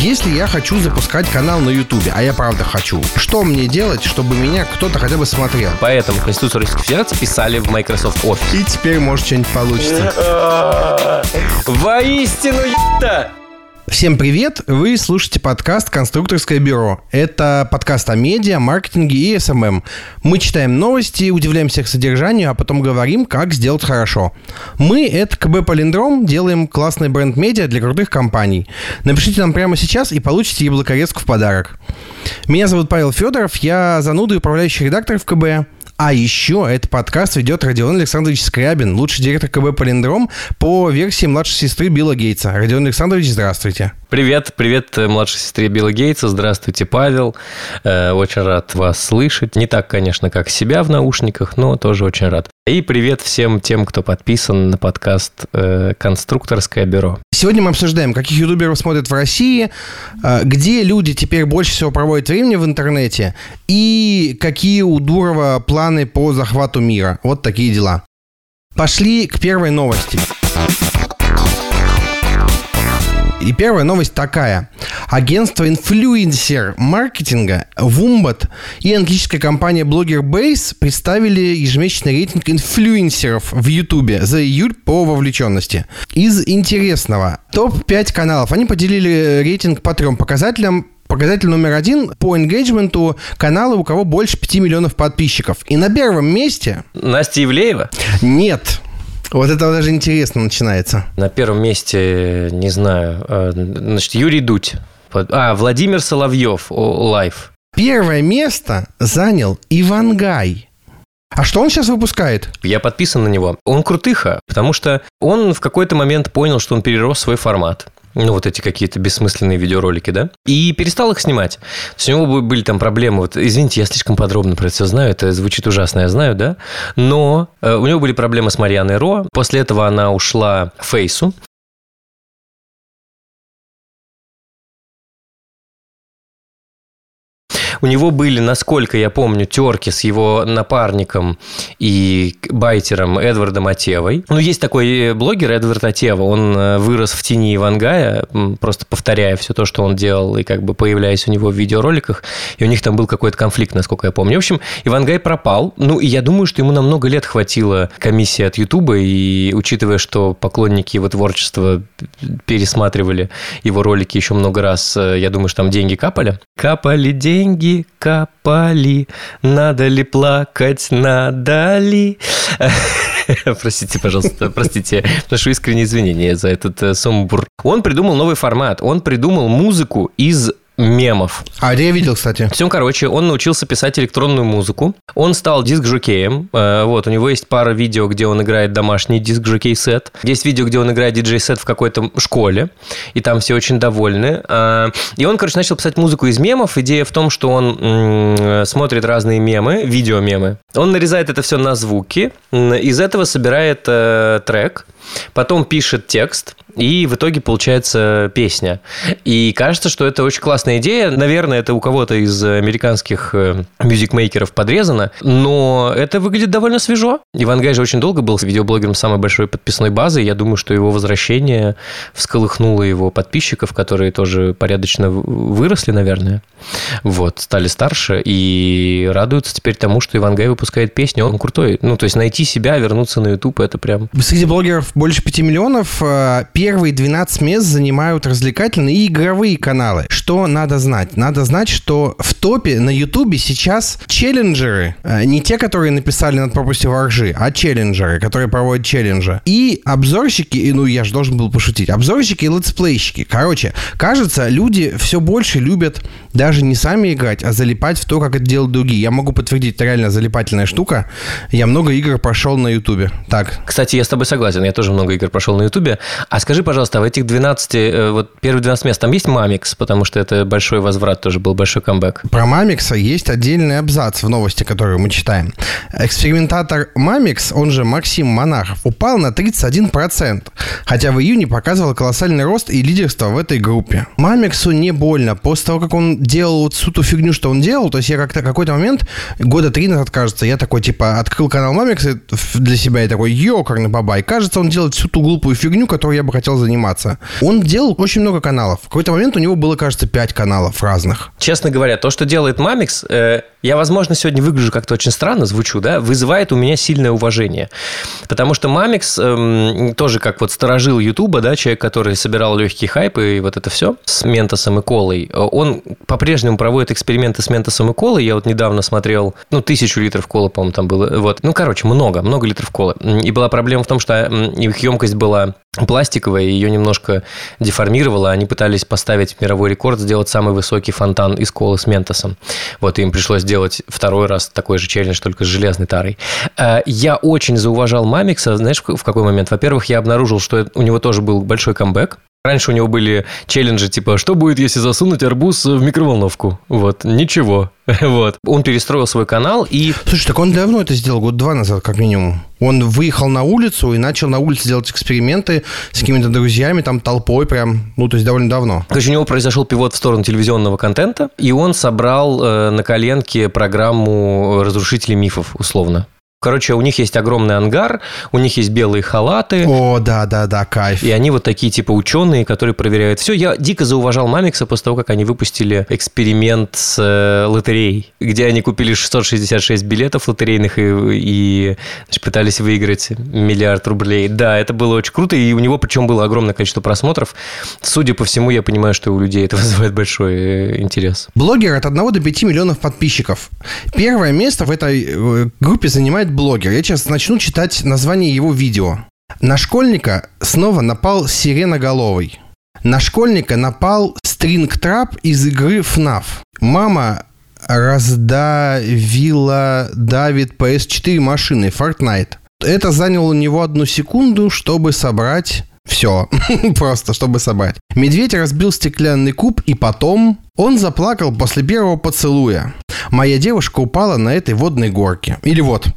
Если я хочу запускать канал на Ютубе, а я правда хочу, что мне делать, чтобы меня кто-то хотя бы смотрел? Поэтому Конституцию Российской Федерации писали в Microsoft Office. И теперь, может, что-нибудь получится. Воистину, ебта! Всем привет! Вы слушаете подкаст «Конструкторское бюро». Это подкаст о медиа, маркетинге и СММ. Мы читаем новости, удивляемся их содержанию, а потом говорим, как сделать хорошо. Мы — это КБ Палиндром, делаем классный бренд медиа для крутых компаний. Напишите нам прямо сейчас и получите яблокорезку в подарок. Меня зовут Павел Федоров, я зануда и управляющий редактор в КБ. А еще этот подкаст ведет Родион Александрович Скрябин, лучший директор КБ «Полиндром» по версии младшей сестры Билла Гейтса. Родион Александрович, здравствуйте. Привет, привет э, младшей сестре Билла Гейтса. Здравствуйте, Павел. Э, очень рад вас слышать. Не так, конечно, как себя в наушниках, но тоже очень рад. И привет всем тем, кто подписан на подкаст э, «Конструкторское бюро». Сегодня мы обсуждаем, каких ютуберов смотрят в России, где люди теперь больше всего проводят времени в интернете и какие у Дурова планы по захвату мира. Вот такие дела. Пошли к первой новости. И первая новость такая. Агентство инфлюенсер маркетинга Wombat и английская компания Blogger Base представили ежемесячный рейтинг инфлюенсеров в Ютубе за июль по вовлеченности. Из интересного. Топ-5 каналов. Они поделили рейтинг по трем показателям Показатель номер один по engagement у каналы, у кого больше 5 миллионов подписчиков. И на первом месте... Настя Ивлеева? Нет. Вот это даже интересно начинается. На первом месте, не знаю, э, значит, Юрий Дудь. А, Владимир Соловьев Live. Первое место занял Ивангай. А что он сейчас выпускает? Я подписан на него. Он крутыха, потому что он в какой-то момент понял, что он перерос свой формат ну, вот эти какие-то бессмысленные видеоролики, да, и перестал их снимать. То есть у него были там проблемы, вот, извините, я слишком подробно про это все знаю, это звучит ужасно, я знаю, да, но э, у него были проблемы с Марианой Ро, после этого она ушла Фейсу, У него были, насколько я помню, терки с его напарником и байтером Эдвардом Атевой. Ну, есть такой э, блогер Эдвард Атева, он э, вырос в тени Ивангая, просто повторяя все то, что он делал, и как бы появляясь у него в видеороликах, и у них там был какой-то конфликт, насколько я помню. В общем, Ивангай пропал. Ну, и я думаю, что ему на много лет хватило комиссии от Ютуба, и учитывая, что поклонники его творчества пересматривали его ролики еще много раз, э, я думаю, что там деньги капали. Капали деньги, деньги капали, надо ли плакать, надо ли... Простите, пожалуйста, простите, прошу искренние извинения за этот э, сумбур. Он придумал новый формат, он придумал музыку из мемов. А я видел, кстати. Всем, короче, он научился писать электронную музыку. Он стал диск-жокеем. Э, вот, у него есть пара видео, где он играет домашний диск-жокей сет. Есть видео, где он играет диджей-сет в какой-то школе. И там все очень довольны. Э, и он, короче, начал писать музыку из мемов. Идея в том, что он смотрит разные мемы, видео-мемы. Он нарезает это все на звуки. Из этого собирает э, трек. Потом пишет текст и в итоге получается песня. И кажется, что это очень классная идея. Наверное, это у кого-то из американских э, мюзикмейкеров подрезано, но это выглядит довольно свежо. Иван Гай же очень долго был видеоблогером самой большой подписной базы. Я думаю, что его возвращение всколыхнуло его подписчиков, которые тоже порядочно выросли, наверное. Вот, стали старше и радуются теперь тому, что Иван Гай выпускает песню. Он крутой. Ну, то есть найти себя, вернуться на YouTube, это прям... Среди блогеров больше 5 миллионов. Э, первые 12 мест занимают развлекательные и игровые каналы. Что надо знать? Надо знать, что в топе на Ютубе сейчас челленджеры, э, не те, которые написали над пропастью воржи, а челленджеры, которые проводят челленджи. И обзорщики, ну я же должен был пошутить, обзорщики и летсплейщики. Короче, кажется, люди все больше любят даже не сами играть, а залипать в то, как это делают другие. Я могу подтвердить, это реально залипательная штука. Я много игр прошел на Ютубе. Так. Кстати, я с тобой согласен. Я тоже много игр прошел на Ютубе. А скажи, пожалуйста, в этих 12, э, вот первые 12 мест, там есть Мамикс? Потому что что это большой возврат тоже был, большой камбэк. Про Мамикса есть отдельный абзац в новости, которую мы читаем. Экспериментатор Мамикс, он же Максим Монахов, упал на 31%, хотя в июне показывал колоссальный рост и лидерство в этой группе. Мамиксу не больно. После того, как он делал вот всю ту фигню, что он делал, то есть я как-то какой-то момент, года три назад, кажется, я такой, типа, открыл канал Мамикса для себя и такой, ёкарный бабай. Кажется, он делает всю ту глупую фигню, которой я бы хотел заниматься. Он делал очень много каналов. В какой-то момент у него было, кажется, пять каналов разных. Честно говоря, то, что делает Мамикс, э, я, возможно, сегодня выгляжу как-то очень странно, звучу, да, вызывает у меня сильное уважение. Потому что Мамикс эм, тоже как вот сторожил Ютуба, да, человек, который собирал легкий хайп и вот это все с Ментосом и Колой, он по-прежнему проводит эксперименты с Ментосом и Колой. Я вот недавно смотрел, ну, тысячу литров колы, по-моему, там было. Вот. Ну, короче, много, много литров колы. И была проблема в том, что их емкость была пластиковая, ее немножко деформировала. Они пытались поставить мировой рекорд, сделать самый высокий фонтан из колы с ментосом. Вот им пришлось сделать второй раз такой же челлендж, только с железной тарой. Э, я очень зауважал Мамикса, знаешь, в какой момент? Во-первых, я обнаружил, что у него тоже был большой камбэк, Раньше у него были челленджи типа «Что будет, если засунуть арбуз в микроволновку?» Вот, ничего. Вот. Он перестроил свой канал и... Слушай, так он давно это сделал, год два назад как минимум. Он выехал на улицу и начал на улице делать эксперименты с какими-то друзьями, там толпой прям, ну, то есть довольно давно. Короче, у него произошел пивот в сторону телевизионного контента, и он собрал э, на коленке программу «Разрушители мифов», условно. Короче, у них есть огромный ангар, у них есть белые халаты. О, да, да, да, кайф. И они вот такие типа ученые, которые проверяют все. Я дико зауважал Мамикса после того, как они выпустили эксперимент с э, лотереей, где они купили 666 билетов лотерейных и, и значит, пытались выиграть миллиард рублей. Да, это было очень круто, и у него причем было огромное количество просмотров. Судя по всему, я понимаю, что у людей это вызывает большой э, интерес. Блогер от 1 до 5 миллионов подписчиков. Первое место в этой э, группе занимает блогер. Я сейчас начну читать название его видео. На школьника снова напал сиреноголовый. На школьника напал стринг-трап из игры FNAF. Мама раздавила Давид PS4 машины Fortnite. Это заняло у него одну секунду, чтобы собрать все. Просто, чтобы собрать. Медведь разбил стеклянный куб, и потом он заплакал после первого поцелуя. Моя девушка упала на этой водной горке. Или вот,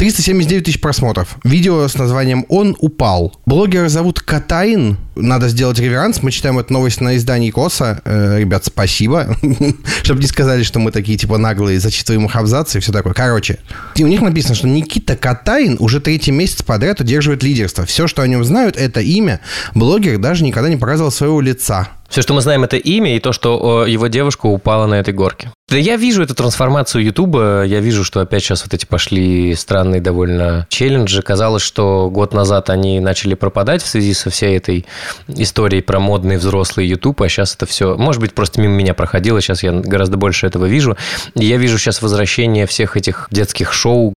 379 тысяч просмотров. Видео с названием «Он упал». Блогера зовут Катаин. Надо сделать реверанс. Мы читаем эту новость на издании КОСа. Э, ребят, спасибо. Чтобы не сказали, что мы такие, типа, наглые, зачитываем их абзацы и все такое. Короче, у них написано, что Никита Катаин уже третий месяц подряд удерживает лидерство. Все, что о нем знают, это имя. Блогер даже никогда не показывал своего лица. Все, что мы знаем, это имя и то, что его девушка упала на этой горке. Да я вижу эту трансформацию Ютуба, я вижу, что опять сейчас вот эти пошли странные довольно челленджи. Казалось, что год назад они начали пропадать в связи со всей этой историей про модный взрослый Ютуб, а сейчас это все, может быть, просто мимо меня проходило, сейчас я гораздо больше этого вижу. И я вижу сейчас возвращение всех этих детских шоу,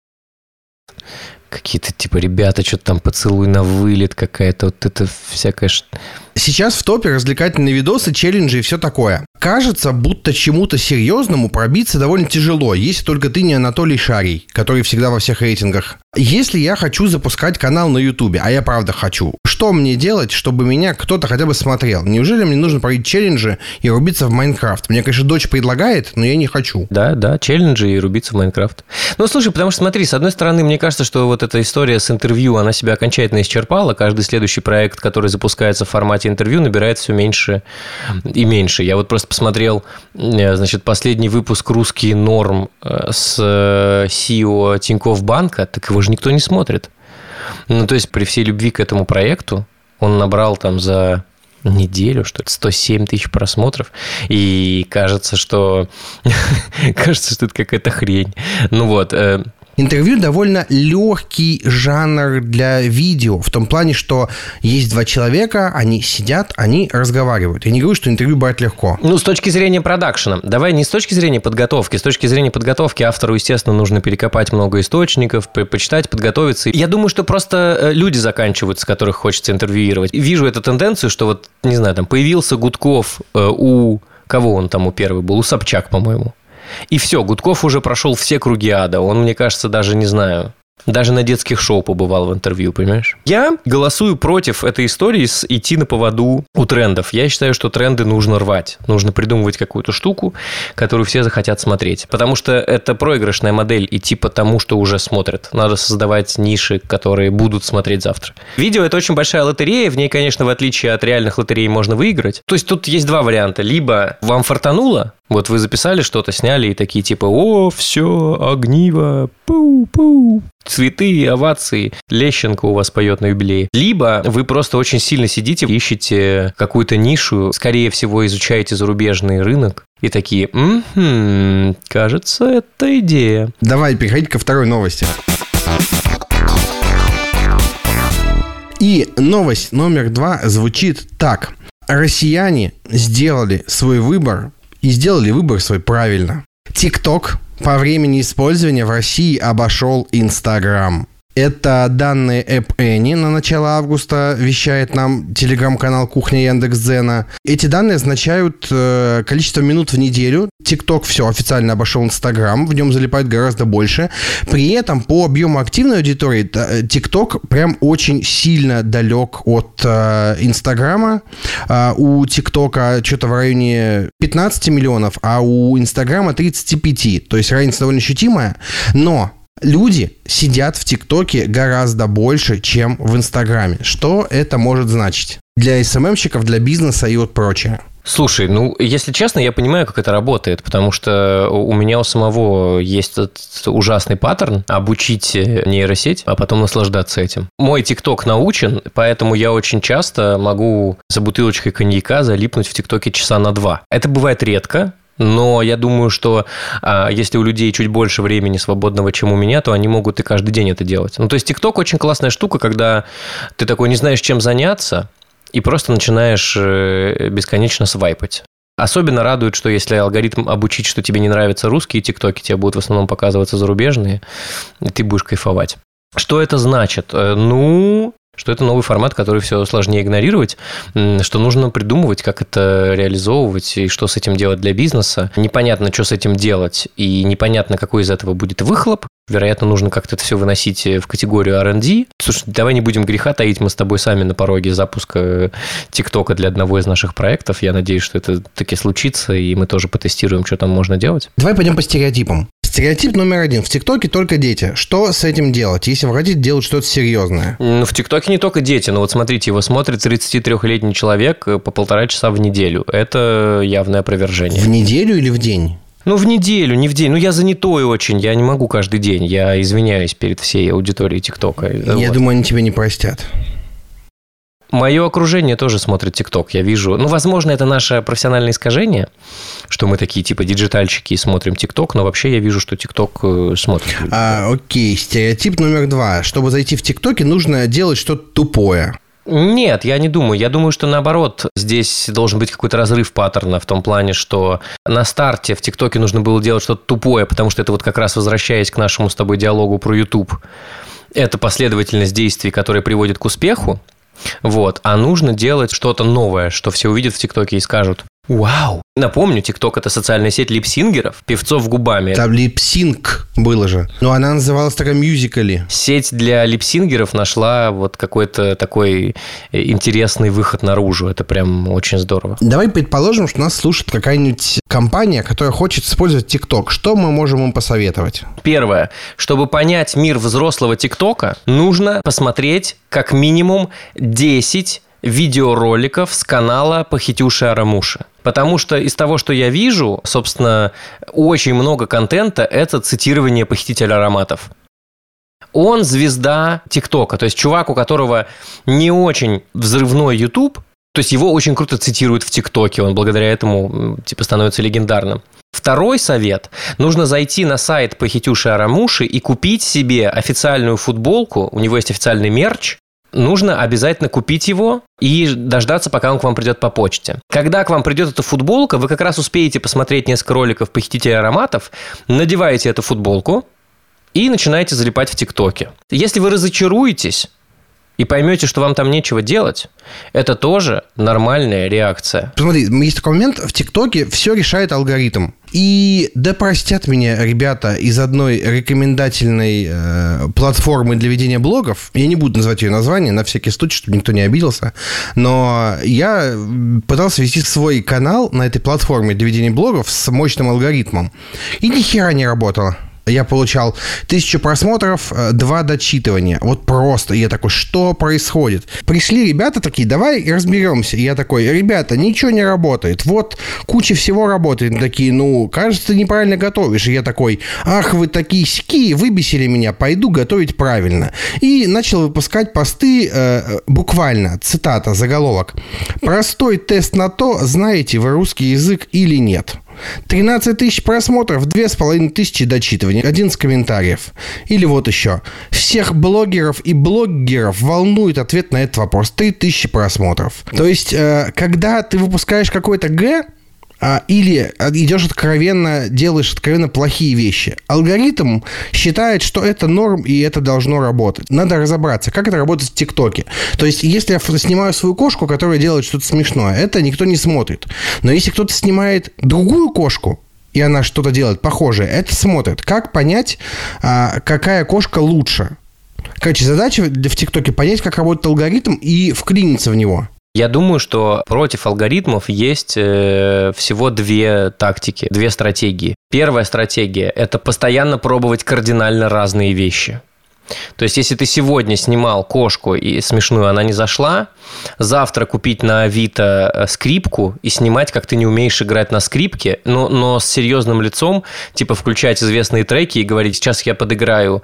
какие-то типа ребята, что-то там поцелуй на вылет какая-то, вот это всякая Сейчас в топе развлекательные видосы, челленджи и все такое. Кажется, будто чему-то серьезному пробиться довольно тяжело, если только ты не Анатолий Шарий, который всегда во всех рейтингах. Если я хочу запускать канал на Ютубе, а я правда хочу, что мне делать, чтобы меня кто-то хотя бы смотрел? Неужели мне нужно пройти челленджи и рубиться в Майнкрафт? Мне, конечно, дочь предлагает, но я не хочу. Да, да, челленджи и рубиться в Майнкрафт. Ну, слушай, потому что смотри, с одной стороны, мне кажется, что вот эта история с интервью, она себя окончательно исчерпала. Каждый следующий проект, который запускается в формате интервью, набирает все меньше и меньше. Я вот просто посмотрел, э, значит, последний выпуск «Русский норм» э, с CEO Тинькофф Банка, так его же никто не смотрит. Ну, то есть, при всей любви к этому проекту, он набрал там за неделю, что это 107 тысяч просмотров, и кажется, что кажется, что это какая-то хрень. Ну вот, э, Интервью довольно легкий жанр для видео, в том плане, что есть два человека, они сидят, они разговаривают. Я не говорю, что интервью брать легко. Ну, с точки зрения продакшена. Давай не с точки зрения подготовки. С точки зрения подготовки автору, естественно, нужно перекопать много источников, почитать, подготовиться. Я думаю, что просто э, люди заканчиваются, которых хочется интервьюировать. Вижу эту тенденцию, что вот, не знаю, там появился Гудков э, у... Кого он там у первый был? У Собчак, по-моему. И все, Гудков уже прошел все круги ада. Он, мне кажется, даже не знаю. Даже на детских шоу побывал в интервью, понимаешь? Я голосую против этой истории с идти на поводу у трендов. Я считаю, что тренды нужно рвать. Нужно придумывать какую-то штуку, которую все захотят смотреть. Потому что это проигрышная модель идти по тому, что уже смотрят. Надо создавать ниши, которые будут смотреть завтра. Видео – это очень большая лотерея. В ней, конечно, в отличие от реальных лотерей, можно выиграть. То есть тут есть два варианта. Либо вам фартануло, вот вы записали что-то, сняли и такие типа «О, все, огниво, пу-пу». Цветы, овации, Лещенко у вас поет на юбилее. Либо вы просто очень сильно сидите, ищете какую-то нишу, скорее всего, изучаете зарубежный рынок, и такие, м-м, кажется, это идея. Давай переходить ко второй новости. И новость номер два звучит так. Россияне сделали свой выбор и сделали выбор свой правильно. TikTok по времени использования в России обошел Instagram. Это данные App Annie на начало августа вещает нам телеграм-канал Кухня Яндекс.Дзена. Эти данные означают э, количество минут в неделю. TikTok все официально обошел Instagram, в нем залипает гораздо больше. При этом по объему активной аудитории TikTok прям очень сильно далек от э, Инстаграма. Э, у TikTok что-то в районе 15 миллионов, а у Инстаграма 35. То есть разница довольно ощутимая. Но Люди сидят в ТикТоке гораздо больше, чем в Инстаграме. Что это может значить? Для СММщиков, для бизнеса и вот прочее. Слушай, ну, если честно, я понимаю, как это работает, потому что у меня у самого есть этот ужасный паттерн обучить нейросеть, а потом наслаждаться этим. Мой ТикТок научен, поэтому я очень часто могу за бутылочкой коньяка залипнуть в ТикТоке часа на два. Это бывает редко, но я думаю, что а, если у людей чуть больше времени свободного, чем у меня, то они могут и каждый день это делать. Ну, то есть ТикТок очень классная штука, когда ты такой не знаешь, чем заняться, и просто начинаешь э, бесконечно свайпать. Особенно радует, что если алгоритм обучить, что тебе не нравятся русские тиктоки, тебе будут в основном показываться зарубежные, и ты будешь кайфовать. Что это значит? Э, ну, что это новый формат, который все сложнее игнорировать, что нужно придумывать, как это реализовывать и что с этим делать для бизнеса. Непонятно, что с этим делать, и непонятно, какой из этого будет выхлоп. Вероятно, нужно как-то это все выносить в категорию R&D. Слушай, давай не будем греха таить, мы с тобой сами на пороге запуска ТикТока для одного из наших проектов. Я надеюсь, что это таки случится, и мы тоже потестируем, что там можно делать. Давай пойдем по стереотипам. Стереотип номер один. В ТикТоке только дети. Что с этим делать, если вы хотите делать что-то серьезное? Ну, в ТикТоке не только дети. Но вот смотрите, его смотрит 33-летний человек э, по полтора часа в неделю. Это явное опровержение. В неделю или в день? Ну, в неделю, не в день. Ну, я занятой очень, я не могу каждый день. Я извиняюсь перед всей аудиторией ТикТока. Я вот. думаю, они тебя не простят. Мое окружение тоже смотрит ТикТок, я вижу. Ну, возможно, это наше профессиональное искажение, что мы такие типа диджитальщики и смотрим ТикТок, но вообще я вижу, что ТикТок э, смотрит. А, окей, стереотип номер два. Чтобы зайти в ТикТоке, нужно делать что-то тупое. Нет, я не думаю. Я думаю, что наоборот, здесь должен быть какой-то разрыв паттерна в том плане, что на старте в ТикТоке нужно было делать что-то тупое, потому что это вот как раз возвращаясь к нашему с тобой диалогу про YouTube. Это последовательность действий, которая приводит к успеху, вот. А нужно делать что-то новое, что все увидят в ТикТоке и скажут, Вау! Напомню, ТикТок – это социальная сеть липсингеров, певцов губами. Там липсинг было же. Но она называлась такая мюзикали. Сеть для липсингеров нашла вот какой-то такой э, интересный выход наружу. Это прям очень здорово. Давай предположим, что нас слушает какая-нибудь компания, которая хочет использовать ТикТок. Что мы можем им посоветовать? Первое. Чтобы понять мир взрослого ТикТока, нужно посмотреть как минимум 10 видеороликов с канала Похитюши Арамуши. Потому что из того, что я вижу, собственно, очень много контента – это цитирование похитителя ароматов. Он звезда ТикТока, то есть чувак, у которого не очень взрывной YouTube, то есть его очень круто цитируют в ТикТоке, он благодаря этому типа становится легендарным. Второй совет. Нужно зайти на сайт Похитюши Арамуши и купить себе официальную футболку. У него есть официальный мерч нужно обязательно купить его и дождаться, пока он к вам придет по почте. Когда к вам придет эта футболка, вы как раз успеете посмотреть несколько роликов «Похитителя ароматов», надеваете эту футболку и начинаете залипать в ТикТоке. Если вы разочаруетесь, и поймете, что вам там нечего делать, это тоже нормальная реакция. Смотри, есть такой момент, в ТикТоке все решает алгоритм. И да простят меня ребята из одной рекомендательной э, платформы для ведения блогов. Я не буду называть ее название, на всякий случай, чтобы никто не обиделся. Но я пытался вести свой канал на этой платформе для ведения блогов с мощным алгоритмом. И ни хера не работало я получал тысячу просмотров, э, два дочитывания. Вот просто. Я такой, что происходит? Пришли ребята такие, давай разберемся. Я такой, ребята, ничего не работает. Вот куча всего работает. Такие, ну, кажется, ты неправильно готовишь. Я такой, ах, вы такие ски, выбесили меня, пойду готовить правильно. И начал выпускать посты э, буквально, цитата, заголовок. Простой тест на то, знаете вы русский язык или нет. 13 тысяч просмотров, 2,5 тысячи дочитываний, 11 комментариев. Или вот еще. Всех блогеров и блогеров волнует ответ на этот вопрос. 3 тысячи просмотров. То есть, э, когда ты выпускаешь какой-то Г, а, или идешь откровенно, делаешь откровенно плохие вещи. Алгоритм считает, что это норм и это должно работать. Надо разобраться, как это работает в ТикТоке. То есть, если я снимаю свою кошку, которая делает что-то смешное, это никто не смотрит. Но если кто-то снимает другую кошку, и она что-то делает похожее, это смотрит. Как понять, а, какая кошка лучше? Короче, задача в ТикТоке понять, как работает алгоритм и вклиниться в него. Я думаю, что против алгоритмов есть э, всего две тактики, две стратегии. Первая стратегия – это постоянно пробовать кардинально разные вещи. То есть, если ты сегодня снимал кошку и смешную, она не зашла, завтра купить на Авито э, скрипку и снимать, как ты не умеешь играть на скрипке, но, но с серьезным лицом, типа включать известные треки и говорить, сейчас я подыграю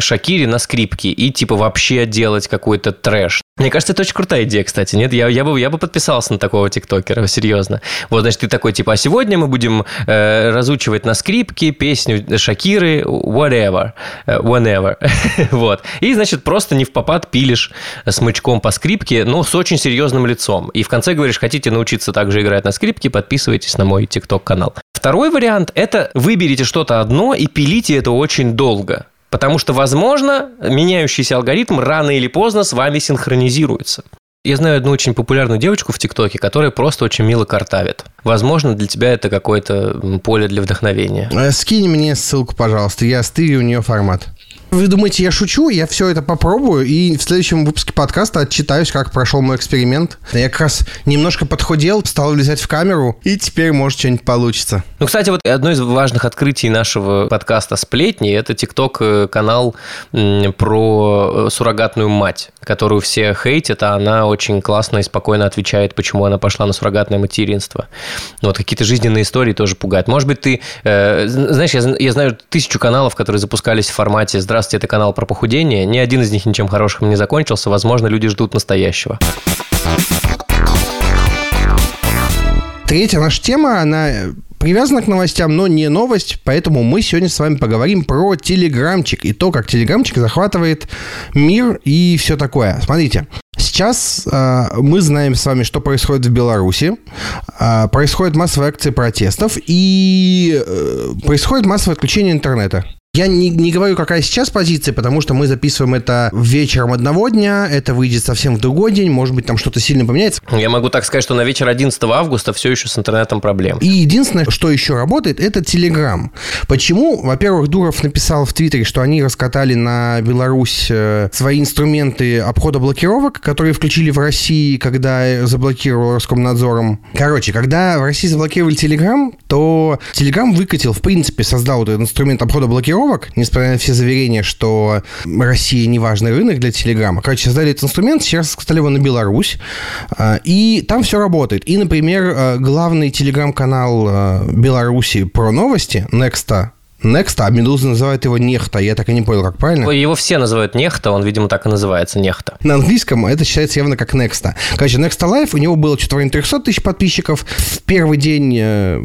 Шакире на скрипке и типа вообще делать какой-то трэш. Мне кажется, это очень крутая идея, кстати. Нет, я, я, бы, я бы подписался на такого тиктокера, серьезно. Вот, значит, ты такой, типа, а сегодня мы будем э, разучивать на скрипке песню Шакиры whatever, э, whenever. вот. И, значит, просто не в попад пилишь смычком по скрипке, но с очень серьезным лицом. И в конце говоришь, хотите научиться также играть на скрипке, подписывайтесь на мой тикток-канал. Второй вариант – это выберите что-то одно и пилите это очень долго. Потому что, возможно, меняющийся алгоритм рано или поздно с вами синхронизируется. Я знаю одну очень популярную девочку в ТикТоке, которая просто очень мило картавит. Возможно, для тебя это какое-то поле для вдохновения. Э, скинь мне ссылку, пожалуйста. Я стырю у нее формат. Вы думаете, я шучу? Я все это попробую и в следующем выпуске подкаста отчитаюсь, как прошел мой эксперимент. Я как раз немножко подхудел, стал влезать в камеру, и теперь, может, что-нибудь получится. Ну, кстати, вот одно из важных открытий нашего подкаста «Сплетни» — это ТикТок-канал про э, суррогатную мать, которую все хейтят, а она очень классно и спокойно отвечает, почему она пошла на суррогатное материнство. Вот какие-то жизненные истории тоже пугают. Может быть, ты... Э, знаешь, я, я знаю тысячу каналов, которые запускались в формате «Здравствуйте, Здравствуйте, это канал про похудение. Ни один из них ничем хорошим не закончился. Возможно, люди ждут настоящего. Третья наша тема, она привязана к новостям, но не новость, поэтому мы сегодня с вами поговорим про телеграмчик и то, как телеграмчик захватывает мир и все такое. Смотрите, сейчас э, мы знаем с вами, что происходит в Беларуси. Э, происходит массовая акция протестов и э, происходит массовое отключение интернета. Я не, не говорю, какая сейчас позиция, потому что мы записываем это вечером одного дня, это выйдет совсем в другой день, может быть, там что-то сильно поменяется. Я могу так сказать, что на вечер 11 августа все еще с интернетом проблем. И единственное, что еще работает, это Telegram. Почему? Во-первых, Дуров написал в Твиттере, что они раскатали на Беларусь э, свои инструменты обхода блокировок, которые включили в России, когда заблокировал Роскомнадзором. Короче, когда в России заблокировали Telegram, то Telegram выкатил, в принципе, создал этот инструмент обхода блокировок, блокировок, несмотря на все заверения, что Россия не важный рынок для Телеграма. Короче, создали этот инструмент, сейчас сказали его на Беларусь, а, и там все работает. И, например, а, главный телеграм-канал а, Беларуси про новости, Nexta, Next, а Медуза называет его Нехта. Я так и не понял, как правильно. Его все называют Нехта, он, видимо, так и называется, Нехта. На английском это считается явно как Next. Короче, Next Life, у него было что-то в районе 300 тысяч подписчиков. В первый день э,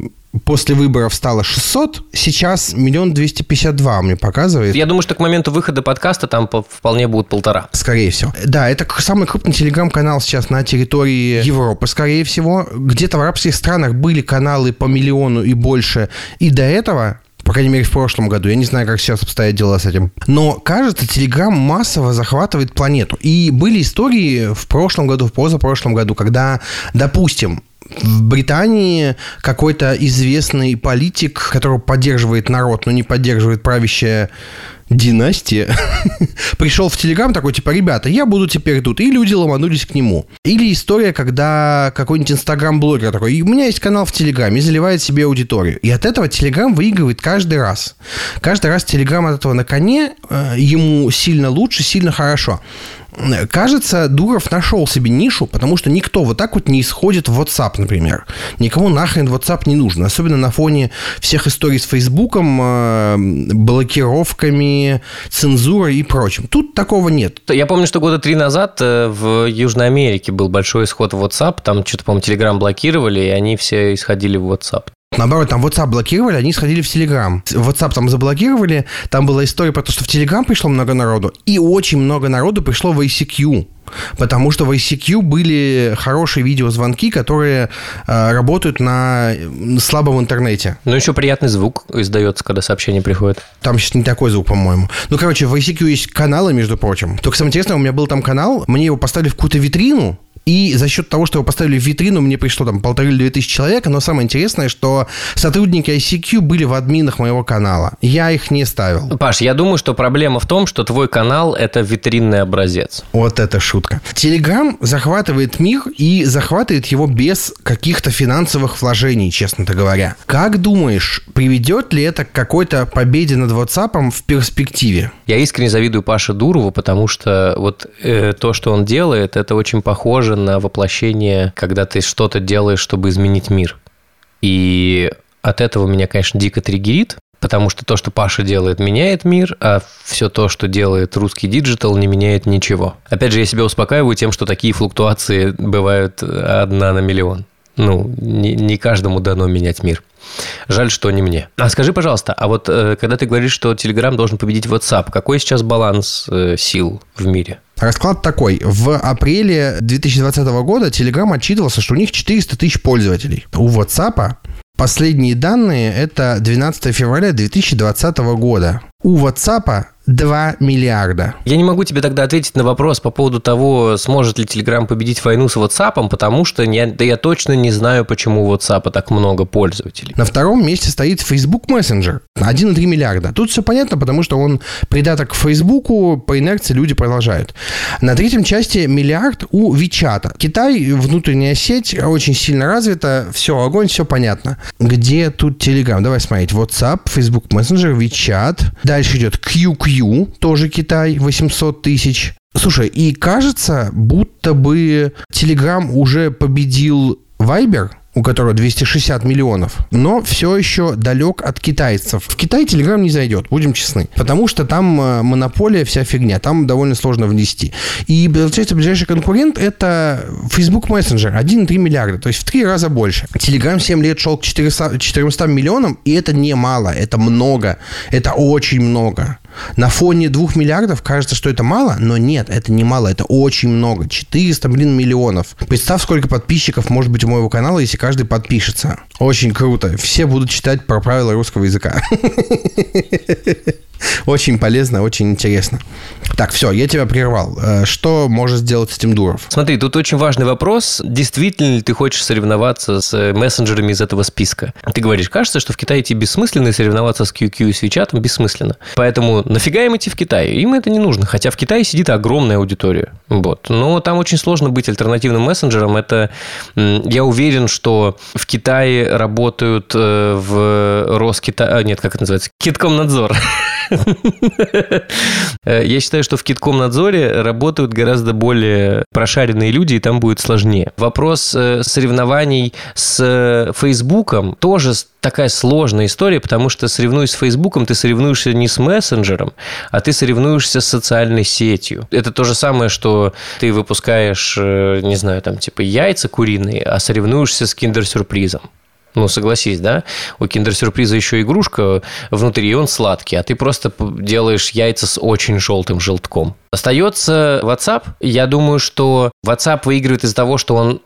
после выборов стало 600, сейчас миллион двести пятьдесят два мне показывает. Я думаю, что к моменту выхода подкаста там вполне будет полтора. Скорее всего. Да, это самый крупный телеграм-канал сейчас на территории Европы, скорее всего. Где-то в арабских странах были каналы по миллиону и больше и до этого, По крайней мере, в прошлом году. Я не знаю, как сейчас обстоят дела с этим. Но, кажется, Telegram массово захватывает планету. И были истории в прошлом году, в позапрошлом году, когда, допустим, в Британии какой-то известный политик, которого поддерживает народ, но не поддерживает правящая династия, пришел в Телеграм такой, типа, ребята, я буду теперь тут. И люди ломанулись к нему. Или история, когда какой-нибудь инстаграм-блогер такой, у меня есть канал в Телеграме, и заливает себе аудиторию. И от этого Телеграм выигрывает каждый раз. Каждый раз Телеграм от этого на коне, э, ему сильно лучше, сильно хорошо. Кажется, Дуров нашел себе нишу, потому что никто вот так вот не исходит в WhatsApp, например. Никому нахрен WhatsApp не нужен. Особенно на фоне всех историй с Фейсбуком, э, блокировками, цензурой и прочим. Тут такого нет. Я помню, что года три назад э, в Южной Америке был большой исход в WhatsApp. Там что-то, по-моему, Telegram блокировали, и они все исходили в WhatsApp. Наоборот, там WhatsApp блокировали, они сходили в Telegram. WhatsApp там заблокировали, там была история про то, что в Telegram пришло много народу, и очень много народу пришло в ICQ. Потому что в ICQ были хорошие видеозвонки, которые э, работают на слабом интернете. Ну, еще приятный звук издается, когда сообщение приходит. Там сейчас не такой звук, по-моему. Ну, короче, в ICQ есть каналы, между прочим. Только самое интересное, у меня был там канал, мне его поставили в какую-то витрину, и за счет того, что его поставили в витрину, мне пришло там полторы или две тысячи человек. Но самое интересное, что сотрудники ICQ были в админах моего канала. Я их не ставил. Паш, я думаю, что проблема в том, что твой канал – это витринный образец. Вот это шутка. Телеграм захватывает мир и захватывает его без каких-то финансовых вложений, честно говоря. Как думаешь, приведет ли это к какой-то победе над WhatsApp в перспективе? Я искренне завидую Паше Дурову, потому что вот э, то, что он делает, это очень похоже похоже на воплощение, когда ты что-то делаешь, чтобы изменить мир. И от этого меня, конечно, дико триггерит, потому что то, что Паша делает, меняет мир, а все то, что делает русский digital, не меняет ничего. Опять же, я себя успокаиваю тем, что такие флуктуации бывают одна на миллион. Ну, не, не каждому дано менять мир. Жаль, что не мне. А скажи, пожалуйста, а вот э, когда ты говоришь, что Telegram должен победить WhatsApp, какой сейчас баланс э, сил в мире? Расклад такой. В апреле 2020 года Telegram отчитывался, что у них 400 тысяч пользователей. У WhatsApp последние данные – это 12 февраля 2020 года. У WhatsApp 2 миллиарда. Я не могу тебе тогда ответить на вопрос по поводу того, сможет ли Telegram победить войну с WhatsApp, потому что я, да я точно не знаю, почему у WhatsApp так много пользователей. На втором месте стоит Facebook Messenger. 1,3 миллиарда. Тут все понятно, потому что он придаток к Facebook, по инерции люди продолжают. На третьем части миллиард у WeChat. Китай, внутренняя сеть очень сильно развита. Все, огонь, все понятно. Где тут Telegram? Давай смотреть. WhatsApp, Facebook Messenger, WeChat. Дальше идет QQ Q, тоже Китай, 800 тысяч. Слушай, и кажется, будто бы Telegram уже победил Viber, у которого 260 миллионов, но все еще далек от китайцев. В Китай Telegram не зайдет, будем честны, потому что там э, монополия, вся фигня, там довольно сложно внести. И, получается, ближайший конкурент – это Facebook Messenger, 1,3 миллиарда, то есть в три раза больше. Telegram 7 лет шел к 400, 400 миллионам, и это не мало, это много, это очень много. На фоне двух миллиардов кажется, что это мало, но нет, это не мало, это очень много. 400, блин, миллионов. Представь, сколько подписчиков может быть у моего канала, если каждый подпишется. Очень круто. Все будут читать про правила русского языка. Очень полезно, очень интересно. Так, все, я тебя прервал. Э, что может сделать этим Дуров? Смотри, тут очень важный вопрос. Действительно ли ты хочешь соревноваться с мессенджерами из этого списка? Ты говоришь, кажется, что в Китае идти бессмысленно, соревноваться с QQ и с WeChat бессмысленно. Поэтому нафига им идти в Китай? Им это не нужно. Хотя в Китае сидит огромная аудитория. Вот. Но там очень сложно быть альтернативным мессенджером. Это, я уверен, что в Китае работают э, в Роскита... Нет, как это называется? Киткомнадзор. Я считаю, что в Киткомнадзоре работают гораздо более прошаренные люди, и там будет сложнее. Вопрос э, соревнований с Фейсбуком тоже такая сложная история, потому что соревнуясь с Фейсбуком, ты соревнуешься не с мессенджером, а ты соревнуешься с социальной сетью. Это то же самое, что ты выпускаешь, э, не знаю, там типа яйца куриные, а соревнуешься с киндер-сюрпризом. Ну, согласись, да? У киндер-сюрприза еще игрушка внутри, и он сладкий, а ты просто делаешь яйца с очень желтым желтком. Остается WhatsApp. Я думаю, что WhatsApp выигрывает из-за того, что он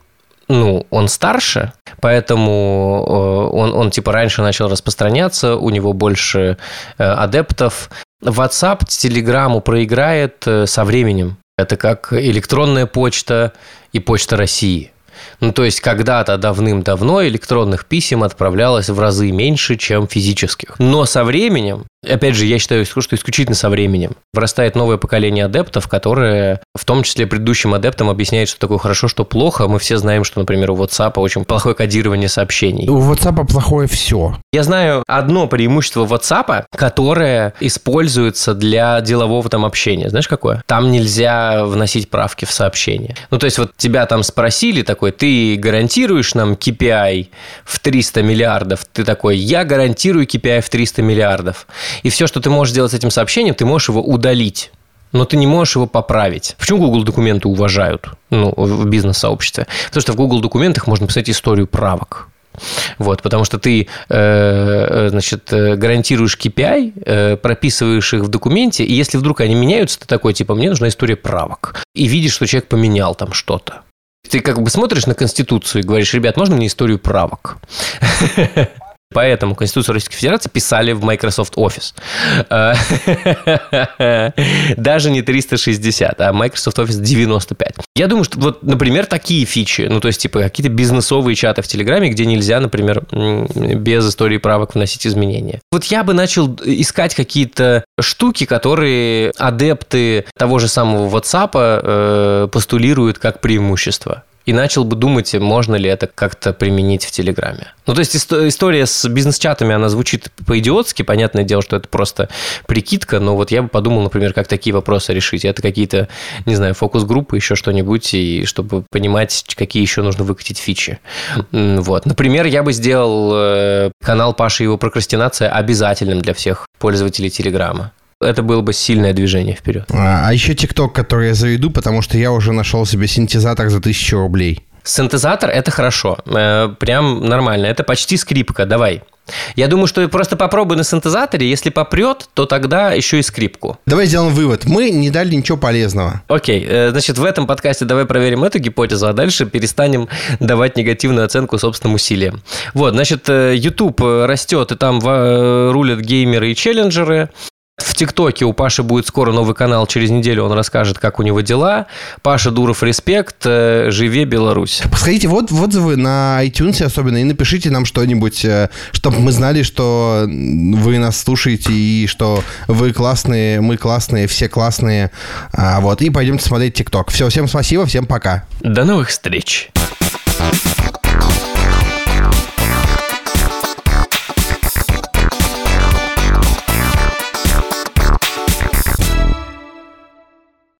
ну, он старше, поэтому э, он, он типа раньше начал распространяться, у него больше э, адептов. WhatsApp Телеграму проиграет э, со временем. Это как электронная почта и почта России. Ну, то есть, когда-то давным-давно электронных писем отправлялось в разы меньше, чем физических. Но со временем Опять же, я считаю, что исключительно со временем вырастает новое поколение адептов, которое в том числе предыдущим адептам объясняет, что такое хорошо, что плохо. Мы все знаем, что, например, у WhatsApp очень плохое кодирование сообщений. У WhatsApp плохое все. Я знаю одно преимущество WhatsApp, которое используется для делового там общения. Знаешь, какое? Там нельзя вносить правки в сообщение. Ну, то есть, вот тебя там спросили такой, ты гарантируешь нам KPI в 300 миллиардов? Ты такой, я гарантирую KPI в 300 миллиардов. И все, что ты можешь сделать с этим сообщением, ты можешь его удалить но ты не можешь его поправить. Почему Google документы уважают ну, в бизнес-сообществе? Потому что в Google документах можно писать историю правок. Вот, потому что ты, э, значит, гарантируешь KPI, э, прописываешь их в документе, и если вдруг они меняются, ты такой, типа, мне нужна история правок. И видишь, что человек поменял там что-то. Ты как бы смотришь на Конституцию и говоришь, ребят, можно мне историю правок? Поэтому Конституцию Российской Федерации писали в Microsoft Office. Даже не 360, а Microsoft Office 95. Я думаю, что вот, например, такие фичи, ну, то есть, типа, какие-то бизнесовые чаты в Телеграме, где нельзя, например, без истории правок вносить изменения. Вот я бы начал искать какие-то штуки, которые адепты того же самого WhatsApp э, постулируют как преимущество и начал бы думать, можно ли это как-то применить в Телеграме. Ну, то есть история с бизнес-чатами, она звучит по-идиотски, понятное дело, что это просто прикидка, но вот я бы подумал, например, как такие вопросы решить. Это какие-то, не знаю, фокус-группы, еще что-нибудь, и чтобы понимать, какие еще нужно выкатить фичи. Вот. Например, я бы сделал э, канал Паши и его прокрастинация обязательным для всех пользователей Телеграма это было бы сильное движение вперед. А, а еще ТикТок, который я заведу, потому что я уже нашел себе синтезатор за тысячу рублей. Синтезатор – это хорошо. Э, прям нормально. Это почти скрипка. Давай. Я думаю, что просто попробуй на синтезаторе. Если попрет, то тогда еще и скрипку. Давай сделаем вывод. Мы не дали ничего полезного. Окей. Э, значит, в этом подкасте давай проверим эту гипотезу, а дальше перестанем давать негативную оценку собственным усилиям. Вот, значит, э, YouTube растет, и там рулят геймеры и челленджеры. В ТикТоке у Паши будет скоро новый канал, через неделю он расскажет, как у него дела. Паша Дуров, респект, э, живе Беларусь. Посмотрите вот в отзывы на iTunes особенно и напишите нам что-нибудь, э, чтобы мы знали, что вы нас слушаете и что вы классные, мы классные, все классные. А, вот, и пойдемте смотреть ТикТок. Все, всем спасибо, всем пока. До новых встреч.